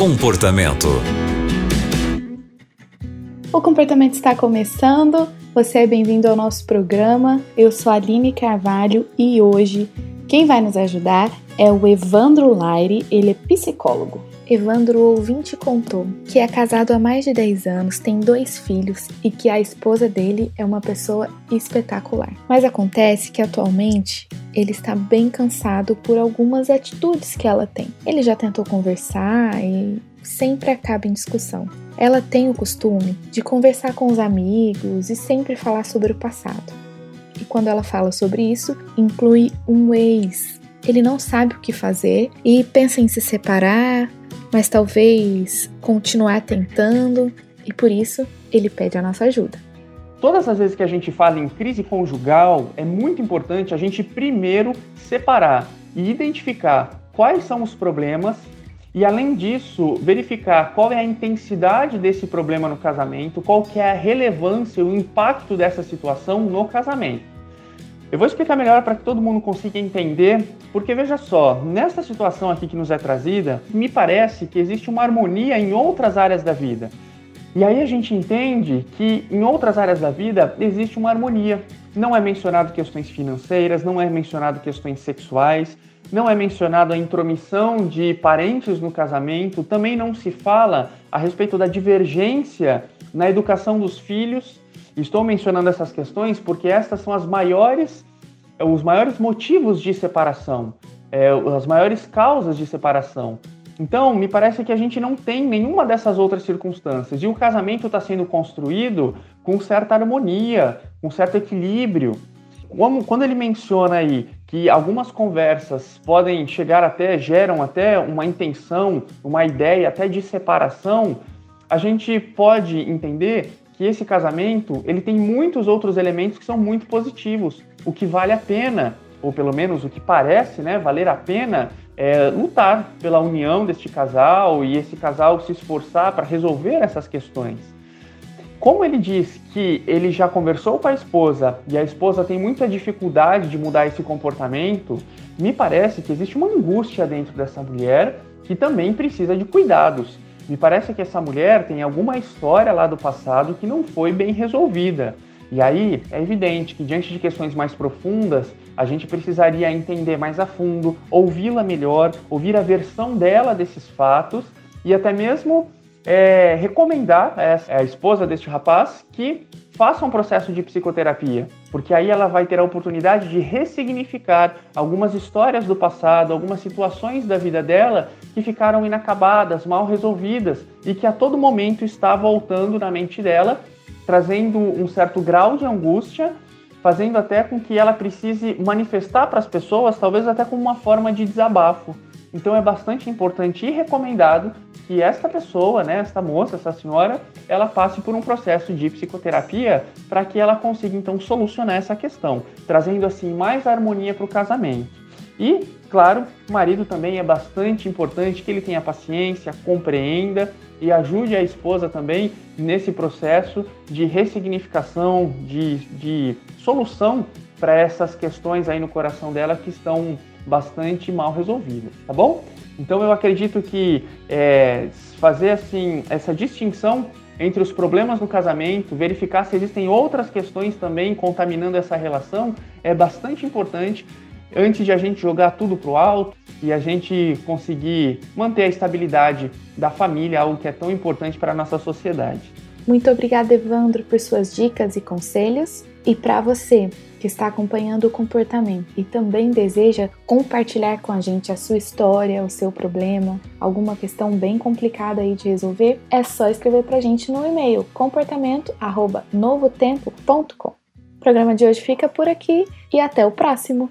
Comportamento. O comportamento está começando. Você é bem-vindo ao nosso programa. Eu sou a Aline Carvalho e hoje quem vai nos ajudar é o Evandro Laire, ele é psicólogo. Evandro ouvinte contou que é casado há mais de 10 anos, tem dois filhos e que a esposa dele é uma pessoa espetacular. Mas acontece que atualmente ele está bem cansado por algumas atitudes que ela tem. Ele já tentou conversar e sempre acaba em discussão. Ela tem o costume de conversar com os amigos e sempre falar sobre o passado. E quando ela fala sobre isso, inclui um ex. Ele não sabe o que fazer e pensa em se separar, mas talvez continuar tentando e por isso ele pede a nossa ajuda. Todas as vezes que a gente fala em crise conjugal, é muito importante a gente primeiro separar e identificar quais são os problemas e além disso, verificar qual é a intensidade desse problema no casamento, qual que é a relevância, o impacto dessa situação no casamento. Eu vou explicar melhor para que todo mundo consiga entender, porque veja só, nessa situação aqui que nos é trazida, me parece que existe uma harmonia em outras áreas da vida. E aí a gente entende que em outras áreas da vida existe uma harmonia. Não é mencionado questões financeiras, não é mencionado questões sexuais, não é mencionado a intromissão de parentes no casamento, também não se fala a respeito da divergência na educação dos filhos Estou mencionando essas questões porque estas são as maiores, os maiores motivos de separação, é, as maiores causas de separação. Então, me parece que a gente não tem nenhuma dessas outras circunstâncias. E o casamento está sendo construído com certa harmonia, com certo equilíbrio. Quando ele menciona aí que algumas conversas podem chegar até, geram até uma intenção, uma ideia até de separação, a gente pode entender que esse casamento ele tem muitos outros elementos que são muito positivos, o que vale a pena, ou pelo menos o que parece né, valer a pena, é lutar pela união deste casal e esse casal se esforçar para resolver essas questões. Como ele diz que ele já conversou com a esposa e a esposa tem muita dificuldade de mudar esse comportamento, me parece que existe uma angústia dentro dessa mulher que também precisa de cuidados. Me parece que essa mulher tem alguma história lá do passado que não foi bem resolvida. E aí é evidente que, diante de questões mais profundas, a gente precisaria entender mais a fundo, ouvi-la melhor, ouvir a versão dela desses fatos e até mesmo é, recomendar a, esposa deste rapaz que faça um processo de psicoterapia, porque aí ela vai ter a oportunidade de ressignificar algumas histórias do passado, algumas situações da vida dela que ficaram inacabadas, mal resolvidas e que a todo momento está voltando na mente dela, trazendo um certo grau de angústia, fazendo até com que ela precise manifestar para as pessoas, talvez até como uma forma de desabafo. Então é bastante importante e recomendado que esta pessoa, né, esta moça, essa senhora, ela passe por um processo de psicoterapia para que ela consiga então solucionar essa questão, trazendo assim mais harmonia para o casamento. E, claro, o marido também é bastante importante que ele tenha paciência, compreenda e ajude a esposa também nesse processo de ressignificação, de, de solução para essas questões aí no coração dela que estão bastante mal resolvidas, tá bom? Então eu acredito que é, fazer assim essa distinção entre os problemas no casamento, verificar se existem outras questões também contaminando essa relação é bastante importante antes de a gente jogar tudo pro alto e a gente conseguir manter a estabilidade da família, algo que é tão importante para a nossa sociedade. Muito obrigada, Evandro, por suas dicas e conselhos. E para você que está acompanhando o comportamento e também deseja compartilhar com a gente a sua história, o seu problema, alguma questão bem complicada aí de resolver, é só escrever para a gente no e-mail comportamento@novotempo.com. O programa de hoje fica por aqui e até o próximo.